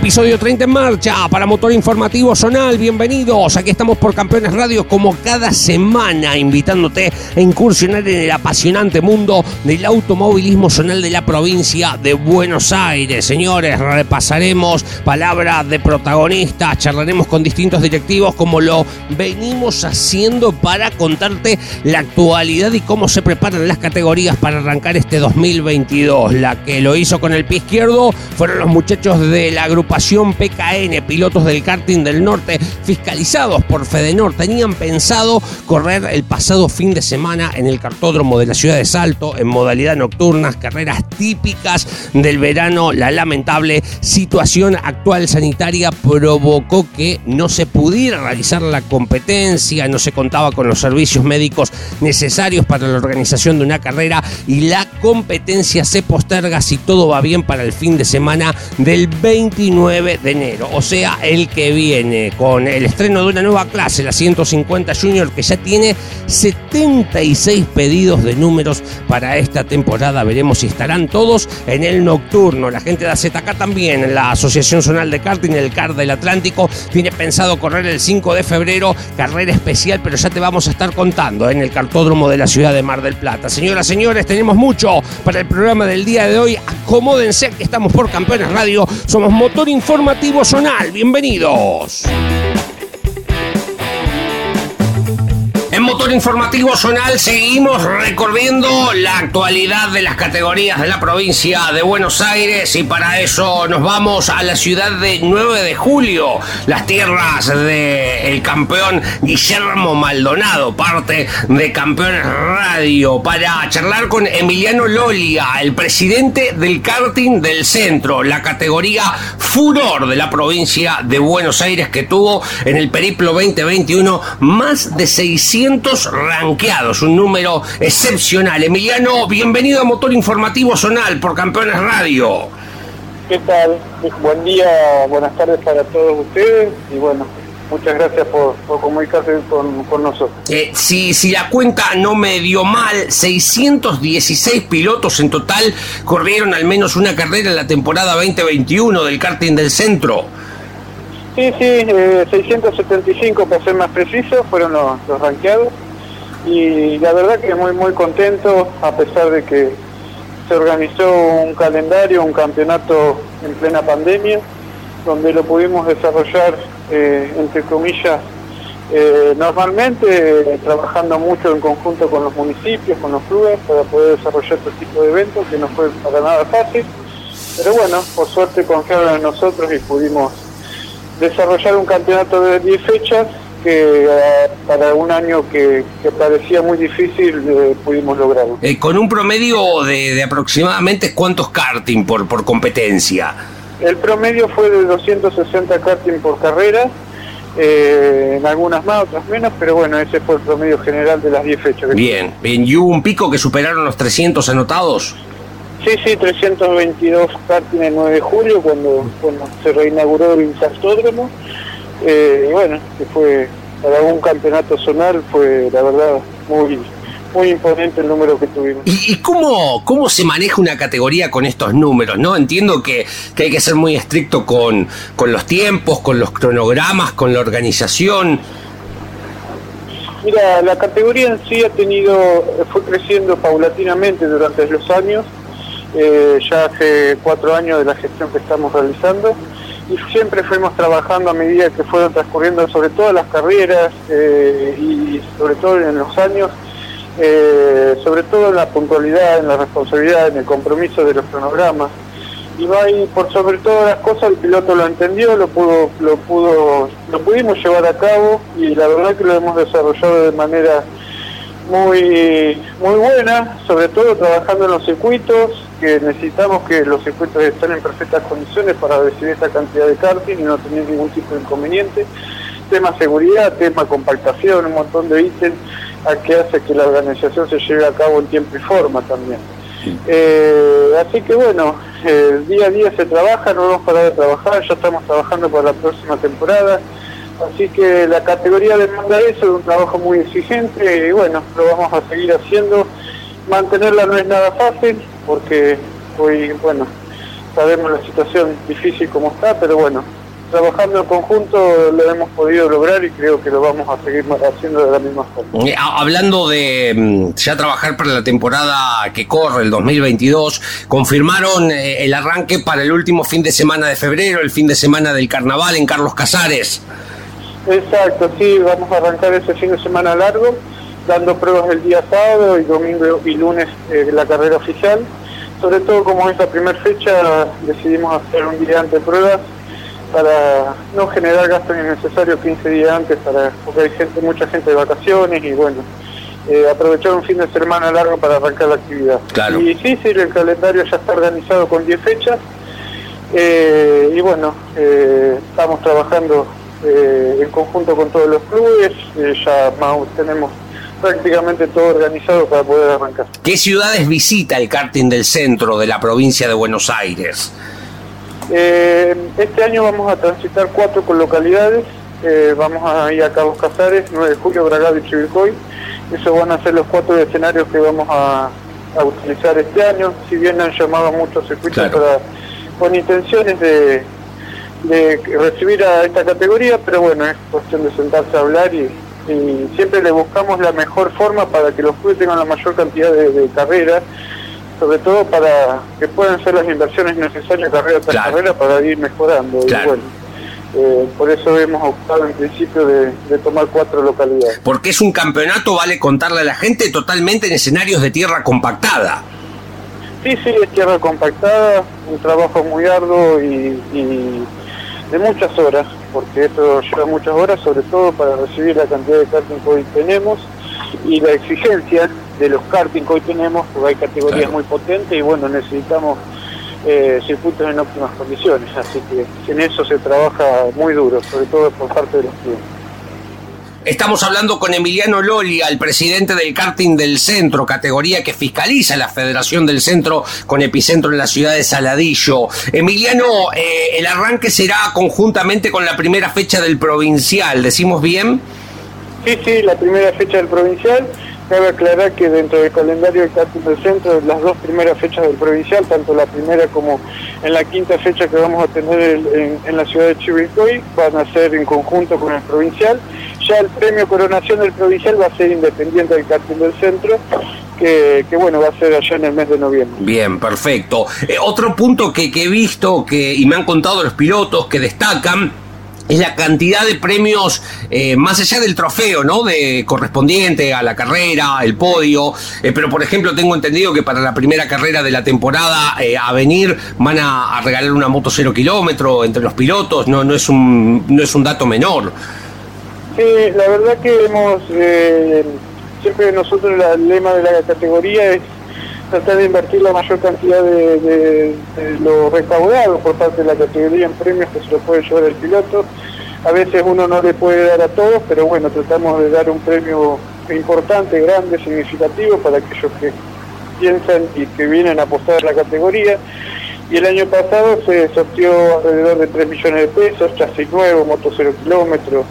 Episodio 30 en marcha para Motor Informativo Zonal. Bienvenidos. Aquí estamos por Campeones Radio como cada semana, invitándote a incursionar en el apasionante mundo del automovilismo zonal de la provincia de Buenos Aires. Señores, repasaremos palabras de protagonistas, charlaremos con distintos directivos como lo venimos haciendo para contarte la actualidad y cómo se preparan las categorías para arrancar este 2022. La que lo hizo con el pie izquierdo fueron los muchachos de la agrupación PKN, pilotos del karting del norte, fiscalizados por Fedenor, tenían pensado correr el pasado fin de semana en el cartódromo de la ciudad de Salto en modalidad nocturnas, carreras típicas del verano. La lamentable situación actual sanitaria provocó que no se pudiera realizar la competencia, no se contaba con los servicios médicos necesarios para la organización de una carrera y la competencia se posterga si todo va bien para el fin de semana del 29 de enero, o sea, el que viene, con el estreno de una nueva clase, la 150 Junior, que ya tiene 76 pedidos de números para esta temporada. Veremos si estarán todos en el nocturno. La gente de AZK también, la Asociación Zonal de Karting, el CAR del Atlántico, tiene pensado correr el 5 de febrero, carrera especial, pero ya te vamos a estar contando en el cartódromo de la ciudad de Mar del Plata. Señoras, señores, tenemos mucho para el programa del día de hoy. Acomódense que estamos por Campeones Radio. Somos motor Informativo Zonal. Bienvenidos. Motor Informativo Zonal seguimos recorriendo la actualidad de las categorías de la provincia de Buenos Aires y para eso nos vamos a la ciudad de 9 de julio, las tierras del campeón Guillermo Maldonado, parte de Campeones Radio, para charlar con Emiliano Lolia, el presidente del karting del centro, la categoría furor de la provincia de Buenos Aires que tuvo en el periplo 2021 más de 600 ranqueados, un número excepcional. Emiliano, bienvenido a Motor Informativo Zonal por Campeones Radio. ¿Qué tal? Buen día, buenas tardes para todos ustedes y bueno, muchas gracias por, comunicarse con, nosotros. Eh, si, si la cuenta no me dio mal, 616 pilotos en total corrieron al menos una carrera en la temporada 2021 del karting del centro. Sí, sí, eh, 675 para ser más preciso, fueron los, los ranqueados. Y la verdad que muy, muy contento, a pesar de que se organizó un calendario, un campeonato en plena pandemia, donde lo pudimos desarrollar, eh, entre comillas, eh, normalmente trabajando mucho en conjunto con los municipios, con los clubes, para poder desarrollar este tipo de eventos, que no fue para nada fácil. Pero bueno, por suerte confiaron en nosotros y pudimos desarrollar un campeonato de 10 fechas que eh, para un año que, parecía muy difícil eh, pudimos lograrlo. Eh, con un promedio de, aproximadamente cuántos karting por, por competencia. El promedio fue de 260 karting por carrera, en algunas más, otras menos, pero bueno, ese fue el promedio general de las 10 fechas. Bien, bien, ¿y hubo un pico que superaron los 300 anotados? Sí, sí, 322 karting el 9 de julio cuando, se reinauguró el cartódromo. Eh, y bueno, que fue para un campeonato zonal fue la verdad muy muy imponente el número que tuvimos. ¿Y, cómo, cómo se maneja una categoría con estos números? no Entiendo que, que hay que ser muy estricto con, con los tiempos, con los cronogramas, con la organización. Mira, la categoría en sí ha tenido, fue creciendo paulatinamente durante los años eh, ya hace cuatro años de la gestión que estamos realizando y siempre fuimos trabajando a medida que fueron transcurriendo sobre todo las carreras eh, y sobre todo en los años, eh, sobre todo en la puntualidad, en la responsabilidad, en el compromiso de los cronogramas. Y va ahí, por sobre todas las cosas, el piloto lo entendió, lo pudo, lo pudo, lo pudimos llevar a cabo y la verdad que lo hemos desarrollado de manera muy, muy buena, sobre todo trabajando en los circuitos, que necesitamos que los circuitos estén en perfectas condiciones para recibir esta cantidad de karting y no tener ningún tipo de inconveniente. Tema seguridad, tema compactación, un montón de ítems a que hace que la organización se lleve a cabo en tiempo y forma también. Eh, así que bueno, eh, día a día se trabaja, no vamos a parar de trabajar, ya estamos trabajando para la próxima temporada. Así que la categoría demanda eso, es un trabajo muy exigente y bueno, lo vamos a seguir haciendo. Mantenerla no es nada fácil porque hoy, bueno, sabemos la situación difícil como está, pero bueno, trabajando en conjunto lo hemos podido lograr y creo que lo vamos a seguir haciendo de la misma forma. Eh, hablando de mm, ya trabajar para la temporada que corre, el 2022, confirmaron eh, el arranque para el último fin de semana de febrero, el fin de semana del carnaval en Carlos Casares. Exacto, sí, vamos a arrancar ese fin de semana largo, dando pruebas el día sábado y domingo y lunes eh, la carrera oficial. Sobre todo como es la primera fecha, decidimos hacer un día antes de pruebas para no generar gastos innecesarios 15 días antes, para porque hay gente, mucha gente de vacaciones y bueno, eh, aprovechar un fin de semana largo para arrancar la actividad. Y sí, sí, el calendario ya está organizado con 10 fechas eh, y bueno, eh, estamos trabajando en conjunto con todos los clubes, ya más, tenemos prácticamente todo organizado para poder arrancar. ¿Qué ciudades visita el karting del centro de la provincia de Buenos Aires? Eh, este año vamos a transitar cuatro con localidades. Eh, vamos a ir a Carlos Casares, 9 de julio, Bragado y Chivilcoy. Esos van a ser los cuatro escenarios que vamos a, utilizar este año. Si bien han llamado muchos circuitos con intenciones de, recibir a esta categoría, pero bueno, es cuestión de sentarse a hablar y, siempre le buscamos la mejor forma para que los clubes tengan la mayor cantidad de carreras sobre todo para que puedan ser las inversiones necesarias carrera tras carrera para ir mejorando. Y bueno, eh, por eso hemos optado en principio de, tomar cuatro localidades. Porque es un campeonato, vale contarle a la gente, totalmente en escenarios de tierra compactada. Sí, sí, es tierra compactada, un trabajo muy arduo y, de muchas horas, porque esto lleva muchas horas, sobre todo para recibir la cantidad de karting que hoy tenemos y la exigencia de los karting que hoy tenemos, porque hay categorías muy potentes y bueno, necesitamos eh, circuitos en óptimas condiciones, así que en eso se trabaja muy duro, sobre todo por parte de los clientes. Estamos hablando con Emiliano Loli, el presidente del karting del centro, categoría que fiscaliza la Federación del Centro con epicentro en la ciudad de Saladillo. Emiliano, eh, el arranque será conjuntamente con la primera fecha del provincial, ¿decimos bien? Sí, sí, la primera fecha del provincial. Cabe aclarar que dentro del calendario del del centro, las dos primeras fechas del provincial, tanto la primera como en la quinta fecha que vamos a tener en, la ciudad de Chivilcoy, van a ser en conjunto con el provincial. Ya el premio coronación del provincial va a ser independiente del karting del centro, que, bueno, va a ser allá en el mes de noviembre. Bien, perfecto. Eh, otro punto que, que he visto que, y me han contado los pilotos que destacan es la cantidad de premios eh, más allá del trofeo, ¿no? De correspondiente a la carrera, el podio. Eh, pero por ejemplo tengo entendido que para la primera carrera de la temporada eh, a venir van a, regalar una moto cero kilómetro entre los pilotos. No, no es un no es un dato menor. Sí, la verdad que hemos siempre nosotros el lema de la categoría es tratar de invertir la mayor cantidad de, lo recaudado por parte de la categoría en premios que se lo puede llevar el piloto. A veces uno no le puede dar a todos, pero bueno, tratamos de dar un premio importante, grande, significativo para aquellos que piensan y que vienen a apostar a la categoría. Y el año pasado se sortió alrededor de 3 millones de pesos, chasis nuevo, moto cero kilómetros,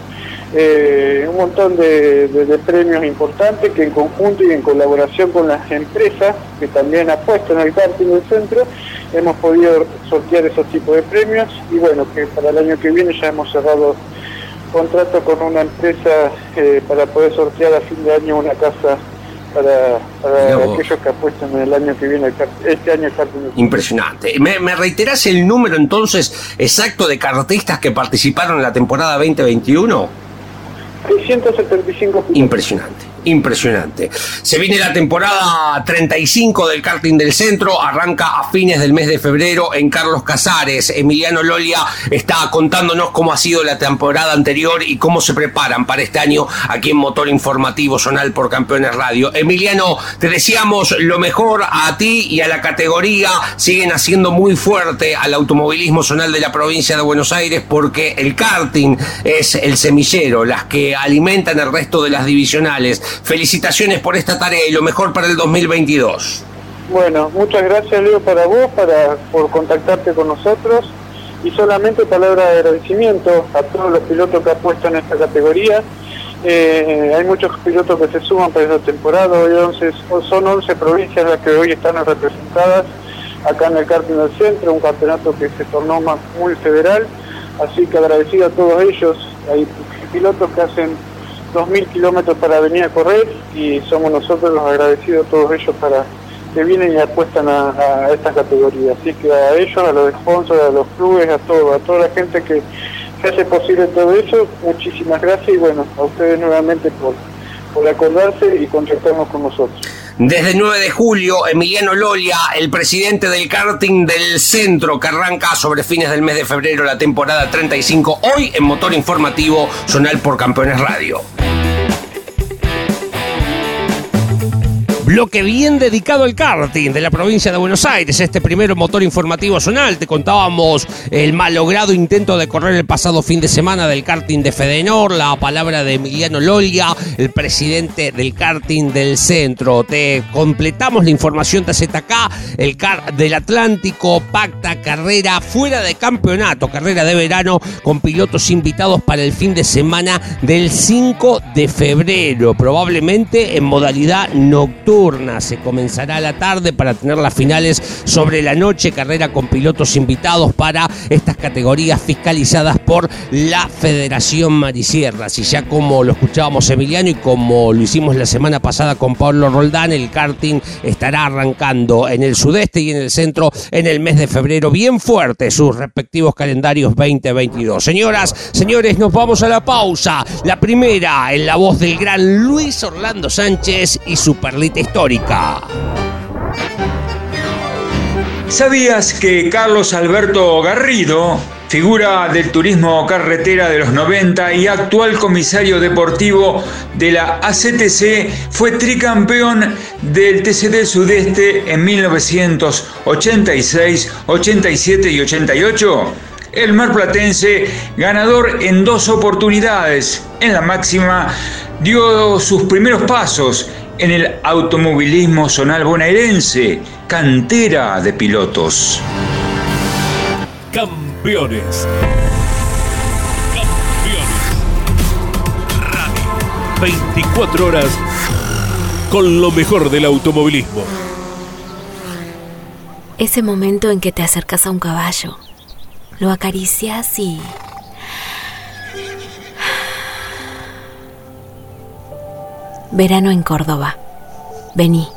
eh, un montón de, premios importantes que en conjunto y en colaboración con las empresas que también apuestan al karting del centro hemos podido sortear esos tipos de premios y bueno, que para el año que viene ya hemos cerrado contrato con una empresa eh, para poder sortear a fin de año una casa para, aquellos que apuestan en el año que viene, este año el karting. Impresionante. ¿Me, ¿Me reiterás el número entonces exacto de kartistas que participaron en la temporada 2021? 675 Impresionante. Impresionante. Se viene la temporada 35 del karting del centro, arranca a fines del mes de febrero en Carlos Casares. Emiliano Lolia está contándonos cómo ha sido la temporada anterior y cómo se preparan para este año aquí en Motor Informativo Zonal por Campeones Radio. Emiliano, te deseamos lo mejor a ti y a la categoría. Siguen haciendo muy fuerte al automovilismo zonal de la provincia de Buenos Aires porque el karting es el semillero, las que alimentan el resto de las divisionales Felicitaciones por esta tarea y lo mejor para el 2022. Bueno, muchas gracias Leo para vos, para, por contactarte con nosotros y solamente palabra de agradecimiento a todos los pilotos que apuestan en esta categoría. Eh, hay muchos pilotos que se suman para esta temporada, hoy 11, son 11 provincias las que hoy están representadas acá en el karting del centro, un campeonato que se tornó más, muy federal, así que agradecido a todos ellos, hay pilotos que hacen 2.000 kilómetros para venir a correr y somos nosotros los agradecidos todos ellos para que vienen y apuestan a, esta categoría. Así que a ellos, a los sponsors, a los clubes, a todo, a toda la gente que, hace posible todo eso, muchísimas gracias y bueno, a ustedes nuevamente por, por acordarse y contactarnos con nosotros. Desde el 9 de julio, Emiliano Lolia, el presidente del karting del centro, que arranca sobre fines del mes de febrero la temporada 35, hoy en Motor Informativo Zonal por Campeones Radio. Bloque bien dedicado al karting de la provincia de Buenos Aires. Este primero motor informativo zonal. Te contábamos el malogrado intento de correr el pasado fin de semana del karting de Fedenor. La palabra de Emiliano Lolia, el presidente del karting del centro. Te completamos la información de acá. El CAR del Atlántico pacta carrera fuera de campeonato, carrera de verano con pilotos invitados para el fin de semana del 5 de febrero. Probablemente en modalidad nocturna se comenzará a la tarde para tener las finales sobre la noche, carrera con pilotos invitados para estas categorías fiscalizadas por la Federación Marisierras. Y ya como lo escuchábamos Emiliano y como lo hicimos la semana pasada con Pablo Roldán, el karting estará arrancando en el sudeste y en el centro en el mes de febrero bien fuerte sus respectivos calendarios 2022. Señoras, señores, nos vamos a la pausa. La primera en la voz del gran Luis Orlando Sánchez y su perlita histórica. ¿Sabías que Carlos Alberto Garrido, figura del turismo carretera de los 90 y actual comisario deportivo de la ACTC, fue tricampeón del TCD Sudeste en 1986, 87 y 88? El marplatense, ganador en dos oportunidades, en la máxima dio sus primeros pasos en el automovilismo zonal bonaerense, cantera de pilotos. Campeones. Campeones. Radio. 24 horas con lo mejor del automovilismo. Ese momento en que te acercas a un caballo, lo acaricias y Verano en Córdoba. Vení,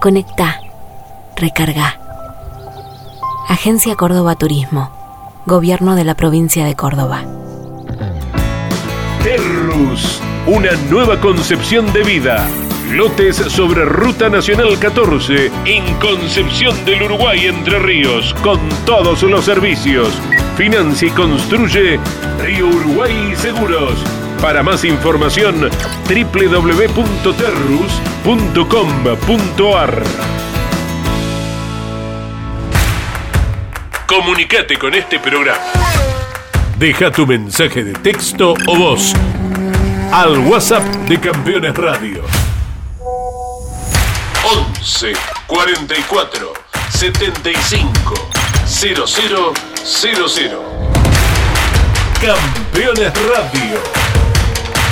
conecta, recarga. Agencia Córdoba Turismo. Gobierno de la provincia de Córdoba. Terrus, una nueva concepción de vida. Lotes sobre Ruta Nacional 14 en Concepción del Uruguay Entre Ríos con todos los servicios. Financia y construye Río Uruguay Seguros para más información, www.terrus.com.ar. Comunicate con este programa. Deja tu mensaje de texto o voz al WhatsApp de Campeones Radio. 11 44 75 0000. Campeones Radio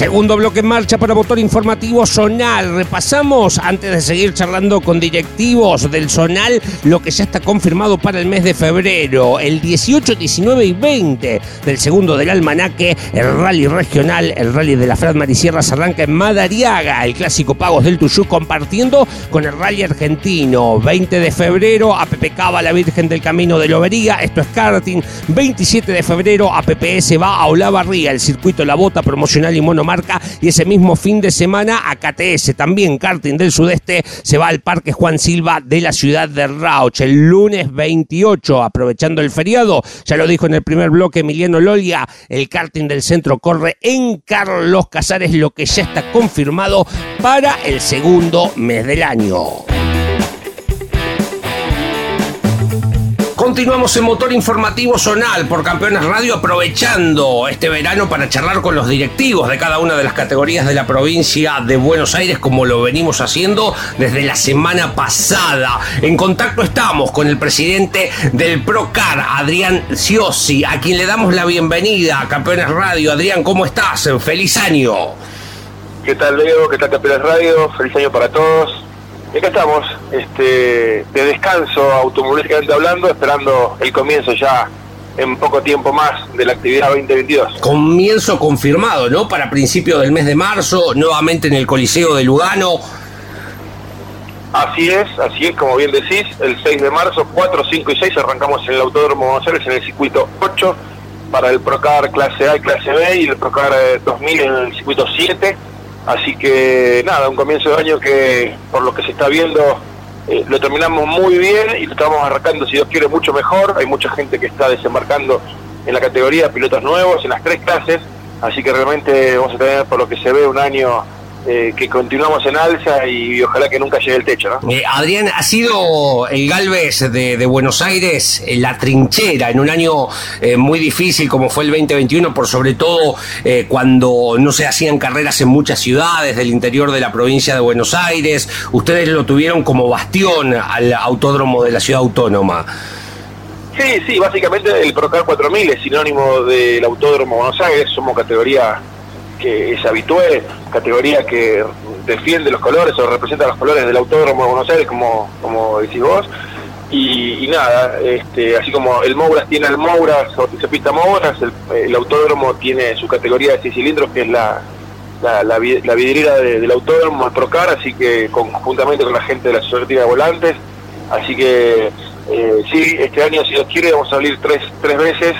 Segundo bloque en marcha para motor informativo Zonal. Repasamos, antes de seguir charlando con directivos del Zonal, lo que ya está confirmado para el mes de febrero. El 18, 19 y 20 del segundo del almanaque, el rally regional, el rally de la Frat Marisierra se arranca en Madariaga, el clásico Pagos del Tuyú, compartiendo con el rally argentino. 20 de febrero, a Cava, la Virgen del Camino de Lobería, esto es karting. 27 de febrero, a PPS va a Olavarría, el circuito La Bota promocional y Y ese mismo fin de semana, a KTS, también karting del sudeste, se va al Parque Juan Silva de la ciudad de Rauch. El lunes 28, aprovechando el feriado, ya lo dijo en el primer bloque Emiliano Lolia, el karting del centro corre en Carlos Casares, lo que ya está confirmado para el segundo mes del año. Continuamos en Motor Informativo Zonal por Campeones Radio, aprovechando este verano para charlar con los directivos de cada una de las categorías de la provincia de Buenos Aires, como lo venimos haciendo desde la semana pasada. En contacto estamos con el presidente del PROCAR, Adrián Ciosi, a quien le damos la bienvenida a Campeones Radio. Adrián, ¿cómo estás? Feliz año. ¿Qué tal, Leo? ¿Qué tal, Campeones Radio? Feliz año para todos. Y acá estamos, este, de descanso automovilísticamente hablando, esperando el comienzo ya en poco tiempo más de la actividad 2022. Comienzo confirmado, ¿no? Para principios del mes de marzo, nuevamente en el Coliseo de Lugano. Así es, así es, como bien decís, el 6 de marzo, 4, 5 y 6 arrancamos en el Autódromo Buenos Aires en el circuito 8 para el Procar clase A y clase B y el Procar 2000 eh, en el circuito 7 Así que nada, un comienzo de año que por lo que se está viendo eh, lo terminamos muy bien y lo estamos arrancando, si Dios quiere, mucho mejor. Hay mucha gente que está desembarcando en la categoría, pilotos nuevos, en las tres clases. Así que realmente vamos a tener, por lo que se ve, un año eh, que continuamos en alza y, ojalá que nunca llegue el techo. ¿no? Eh, Adrián, ha sido el Galvez de, Buenos Aires la trinchera en un año eh, muy difícil como fue el 2021, por sobre todo cuando no se hacían carreras en muchas ciudades del interior de la provincia de Buenos Aires. Ustedes lo tuvieron como bastión al autódromo de la ciudad autónoma. Sí, sí, básicamente el Procar 4000 es sinónimo del Autódromo Buenos Aires, somos categoría que es habitué, categoría que defiende los colores o representa los colores del Autódromo de Buenos Aires, como, como decís vos. Y, nada, este, así como el Mouras tiene el Mouras o pista Mouras, el, Autódromo tiene su categoría de 6 cilindros, que es la, la, vidriera del Autódromo, el Procar, así que conjuntamente con la gente de la Sociedad de Volantes. Así que eh, sí, este año, si Dios quiere, vamos a salir tres, tres veces.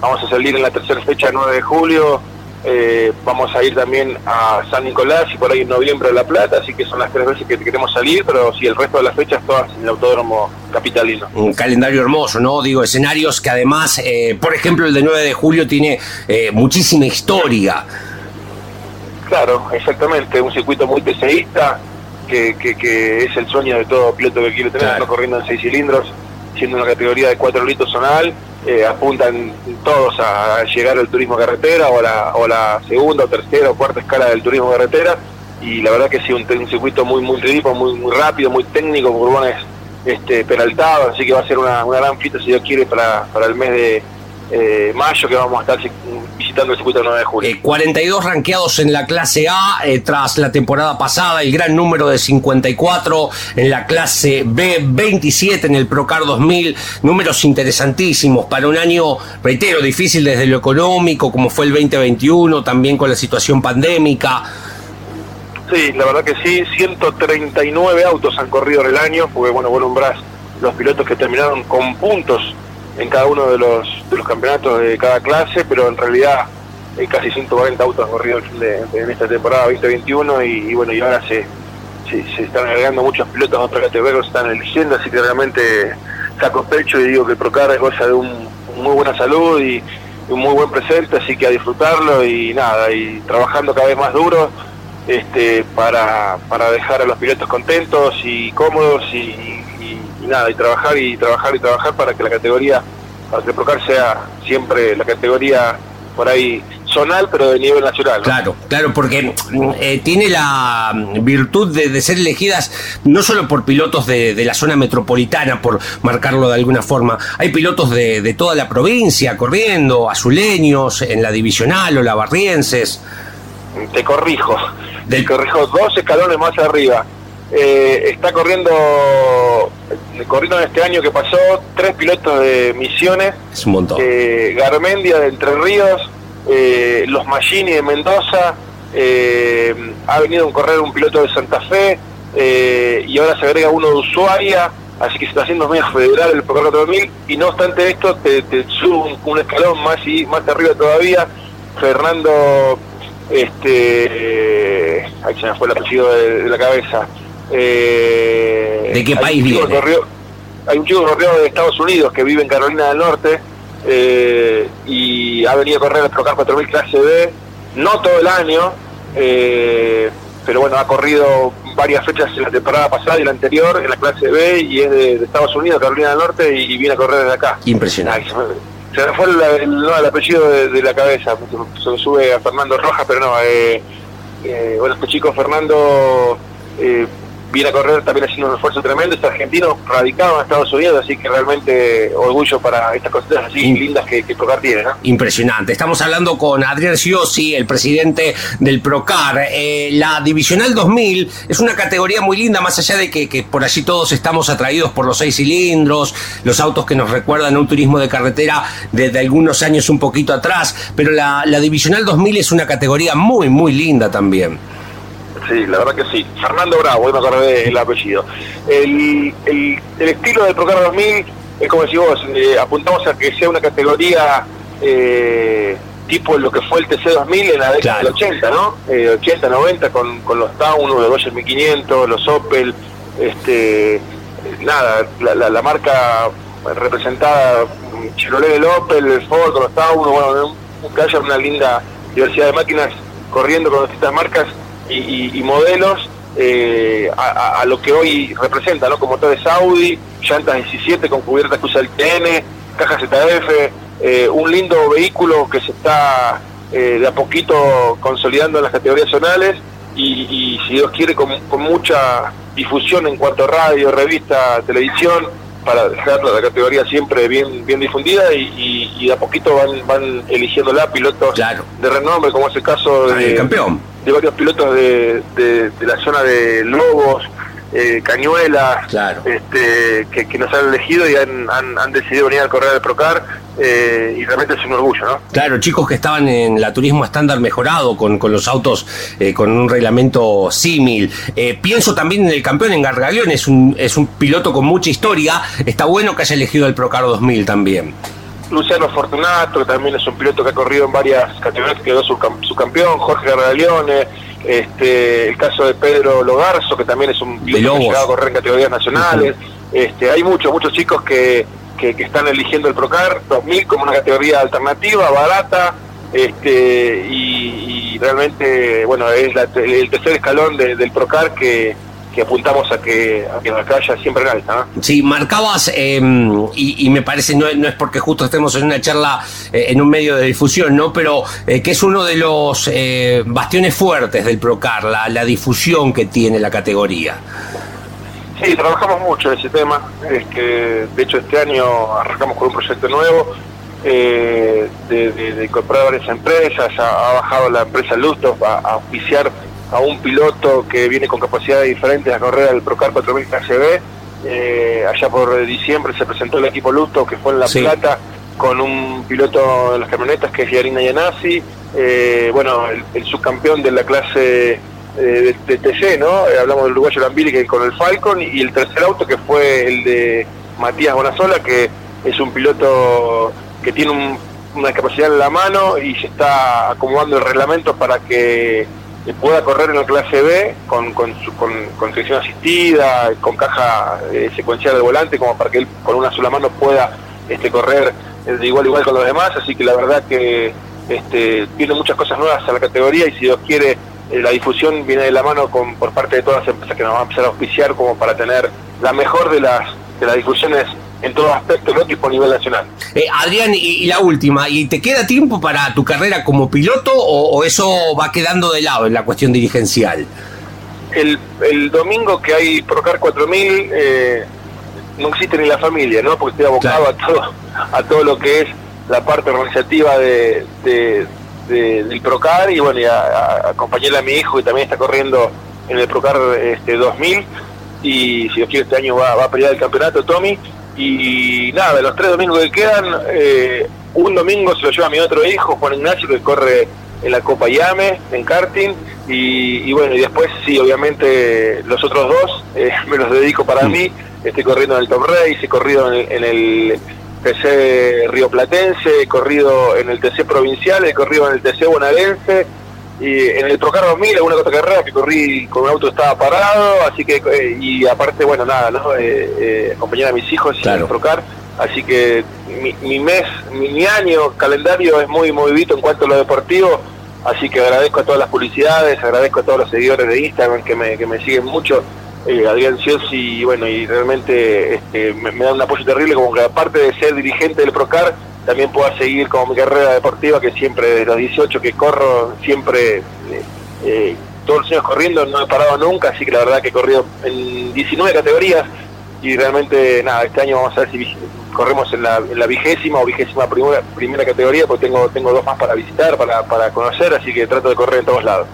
Vamos a salir en la tercera fecha, 9 de julio, eh, vamos a ir también a San Nicolás y por ahí en noviembre a La Plata, así que son las tres veces que queremos salir, pero sí, el resto de las fechas todas en el Autódromo Capitalino. Un calendario hermoso, ¿no? Digo, escenarios que además, eh, por ejemplo, el de 9 de julio tiene eh, muchísima historia. Claro, exactamente, un circuito muy TCista, que, que, es el sueño de todo piloto que quiere tener, corriendo en seis cilindros, siendo una categoría de 4 litros zonal eh, apuntan todos a llegar al turismo carretera o la, o la segunda o tercera o cuarta escala del turismo carretera. Y la verdad que sí, un, circuito muy muy muy, muy rápido, muy técnico, burbones este, peraltados, así que va a ser una, una gran fiesta si Dios quiere para, para el mes de, eh, mayo que vamos a estar visitando el circuito 9 de julio. 42 eh, ranqueados en la clase A eh, tras la temporada pasada, el gran número de 54 en la clase B, 27 en el Procar 2000, números interesantísimos para un año, reitero, difícil desde lo económico como fue el 2021, también con la situación pandémica. Sí, la verdad que sí, 139 autos han corrido en el año, porque bueno, bueno, un los pilotos que terminaron con puntos en cada uno de los, de los campeonatos de cada clase, pero en realidad hay casi 140 autos corridos en esta temporada 2021 y, bueno, y ahora se, se, están agregando muchos pilotos a otras categorías, se están eligiendo, así que realmente saco pecho y digo que Procar es cosa de un, muy buena salud y, un muy buen presente, así que a disfrutarlo y nada, y trabajando cada vez más duro este, para, para dejar a los pilotos contentos y cómodos y, y nada, y trabajar y trabajar y trabajar para que la categoría, para que Procar sea siempre la categoría por ahí zonal, pero de nivel nacional. Claro, claro, porque eh, tiene la virtud de, ser elegidas no solo por pilotos de, la zona metropolitana, por marcarlo de alguna forma, hay pilotos de, toda la provincia corriendo, azuleños, en la divisional o la barrienses. te corrijo, te corrijo dos escalones más arriba. Eh, está corriendo, corriendo en este año que pasó, tres pilotos de Misiones. Es un montón. Eh, Garmendia de Entre Ríos, eh, los Magini de Mendoza, ha venido a correr un piloto de Santa Fe y ahora se agrega uno de Ushuaia, así que se está haciendo medio federal el Pro 4000 y no obstante esto te, te sube un, escalón más y más arriba todavía. Fernando, este, ahí se me fue el apellido de la cabeza. Eh, ¿De qué país viene? hay un chico corrió de Estados Unidos que vive en Carolina del Norte eh, y ha venido a correr el Procar 4000 clase B, no todo el año, eh, pero bueno, ha corrido varias fechas en la temporada pasada y la anterior en la clase B y es de, Estados Unidos, Carolina del Norte y, viene a correr desde acá. Impresionante. se, me, fue el, apellido de, la cabeza, se me sube a Fernando Rojas, pero no, eh, bueno, este chico Fernando viene a correr también haciendo un esfuerzo tremendo, es argentino radicado en Estados Unidos, así que realmente orgullo para estas cosas así lindas que, que, Procar tiene. ¿no? Impresionante. Estamos hablando con Adrián Siosi, el presidente del Procar. Eh, la Divisional 2000 es una categoría muy linda, más allá de que, por allí todos estamos atraídos por los seis cilindros, los autos que nos recuerdan a un turismo de carretera desde algunos años un poquito atrás, pero la, la Divisional 2000 es una categoría muy, muy linda también. Sí, la verdad que sí. Fernando Bravo, hoy me acordé el apellido. El, el, estilo del Procar 2000 es como decís vos, eh, apuntamos a que sea una categoría eh, tipo lo que fue el TC2000 en la década del 80, ¿no? 80, eh, 90 con, con los Town, los Dodge 1500, los Opel, este, nada, la, la, marca representada, Chevrolet del Opel, el Ford, con los Town, bueno, que haya una linda diversidad de máquinas corriendo con estas marcas y, modelos eh, a, lo que hoy representa, ¿no? Como motores Audi, llantas 17 con cubiertas el TN, caja ZF, eh, un lindo vehículo que se está eh, de a poquito consolidando en las categorías zonales y, si Dios quiere con, mucha difusión en cuanto a radio, revista, televisión, para dejar la categoría siempre bien bien difundida y, de a poquito van, van eligiéndola pilotos de renombre, como es el caso de, campeón de varios pilotos de, de, la zona de Lobos, eh, Cañuelas, este, que, nos han elegido y han, han, decidido venir al correr de Procar eh, y realmente es un orgullo, ¿no? Claro, chicos que estaban en la turismo estándar mejorado con, con los autos eh, con un reglamento símil. Eh, pienso también en el campeón en Gargaleón, es un, es un piloto con mucha historia, está bueno que haya elegido el Procar 2000 también. Luciano Fortunato, que también es un piloto que ha corrido en varias categorías, que quedó su, campeón, Jorge Gargaleone, este, el caso de Pedro Logarzo, que también es un piloto que ha llegado a correr en categorías nacionales. este, hay muchos, muchos chicos que, que, están eligiendo el Procar 2000 como una categoría alternativa, barata, este, y, realmente, bueno, es el tercer escalón del Procar que que apuntamos a que, a que acá haya siempre en alta. Sí, marcabas, em, y, me parece, no, no, es porque justo estemos en una charla eh, en un medio de difusión, ¿no? Pero eh, que es uno de los eh, bastiones fuertes del Procar, la, la difusión que tiene la categoría. Sí, trabajamos mucho en ese tema. Es que, de hecho, este año arrancamos con un proyecto nuevo de, de, incorporar varias empresas. Ha, bajado la empresa Lustov a, a auspiciar a un piloto que viene con capacidades diferentes a correr al Procar 4000 KCB. Eh, allá por diciembre se presentó el equipo Lusto, que fue en La Plata, con un piloto de las camionetas que es Yarina Yanasi, eh, bueno, el, subcampeón de la clase eh, de, TC, ¿no? Eh, hablamos del uruguayo Lambiri que con el Falcon, y el tercer auto que fue el de Matías Bonazola, que es un piloto que tiene una capacidad en la mano y se está acomodando el reglamento para que pueda correr en la clase B con, con, con, con asistida, con caja eh, secuencial del volante, como para que él con una sola mano pueda este, correr de igual a igual con los demás. Así que la verdad que este, tiene muchas cosas nuevas a la categoría y si Dios quiere, eh, la difusión viene de la mano con, por parte de todas las empresas que nos van a empezar a auspiciar como para tener la mejor de las, de las difusiones en todo aspecto, no tipo a nivel nacional. Eh, Adrián, y, la última, ¿y te queda tiempo para tu carrera como piloto o, eso va quedando de lado en la cuestión dirigencial? El, el domingo que hay Procar 4000, eh, no existe ni la familia, ¿no? Porque estoy abocado a todo a todo lo que es la parte organizativa de, de, del Procar y bueno, y a, acompañarle a mi hijo que también está corriendo en el Procar este 2000 y si Dios quiere este año va, va a pelear el campeonato Tommy y nada, de los tres domingos que quedan, eh, un domingo se lo lleva mi otro hijo, Juan Ignacio, que corre en la Copa Yame, en karting, y, bueno, y después sí, obviamente los otros dos eh, me los dedico para mí, estoy corriendo en el Top Race, he corrido en, el TC Río Platense, he corrido en el TC Provincial, he corrido en el TC Bonaerense, y en el Procar 2000, alguna cosa carrera que corrí con un auto estaba parado, así que, eh, y aparte, bueno, nada, ¿no? Eh, eh, acompañar a mis hijos en el Procar, así que mi, mes, mi, año, calendario es muy movidito en cuanto a lo deportivo, así que agradezco a todas las publicidades, agradezco a todos los seguidores de Instagram que me, que me siguen mucho, eh, Adrián Ciosi, y bueno, y realmente este, me, me da un apoyo terrible, como que aparte de ser dirigente del Procar, también pueda seguir como mi carrera deportiva, que siempre desde los 18 que corro, siempre, eh, eh, todos los años corriendo, no he parado nunca, así que la verdad que he corrido en 19 categorías y realmente, nada, este año vamos a ver si corremos en la, vigésima o vigésima primera, primera categoría, porque tengo, tengo dos más para visitar, para, para conocer, así que trato de correr en todos lados.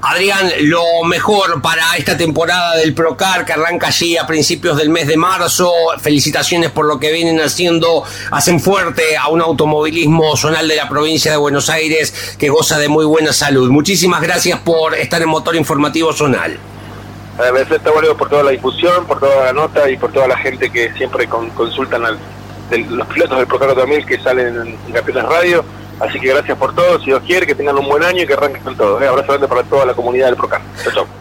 Adrián, lo mejor para esta temporada del Procar que arranca allí a principios del mes de marzo. Felicitaciones por lo que vienen haciendo. Hacen fuerte a un automovilismo zonal de la provincia de Buenos Aires que goza de muy buena salud. Muchísimas gracias por estar en Motor Informativo Zonal. Agradecer por toda la difusión, por toda la nota y por toda la gente que siempre consultan los pilotos del Procar 2000 que salen en Campeones Radio Así que gracias por todo, si Dios quiere, que tengan un buen año y que arranquen con todo. ¿eh? Abrazo grande para toda la comunidad del Procar.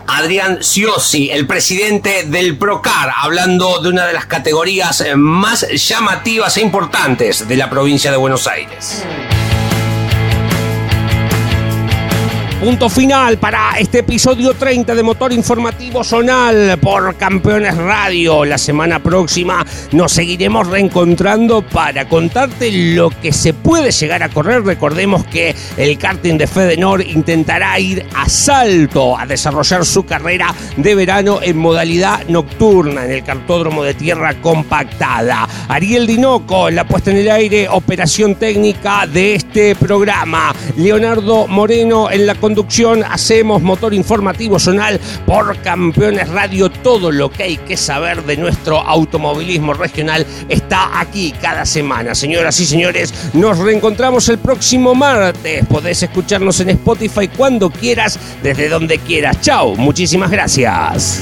Adrián Ciosi, el presidente del Procar, hablando de una de las categorías más llamativas e importantes de la provincia de Buenos Aires. Punto final para este episodio 30 de Motor Informativo Zonal por Campeones Radio. La semana próxima nos seguiremos reencontrando para contarte lo que se puede llegar a correr. Recordemos que el karting de Fedenor intentará ir a salto a desarrollar su carrera de verano en modalidad nocturna en el cartódromo de tierra compactada. Ariel Dinoco, la puesta en el aire, operación técnica de este programa. Leonardo Moreno en la conducción, hacemos motor informativo zonal por Campeones Radio. Todo lo que hay que saber de nuestro automovilismo regional está aquí cada semana. Señoras y señores, nos reencontramos el próximo martes. Podés escucharnos en Spotify cuando quieras, desde donde quieras. Chao, muchísimas gracias.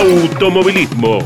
automovilismo.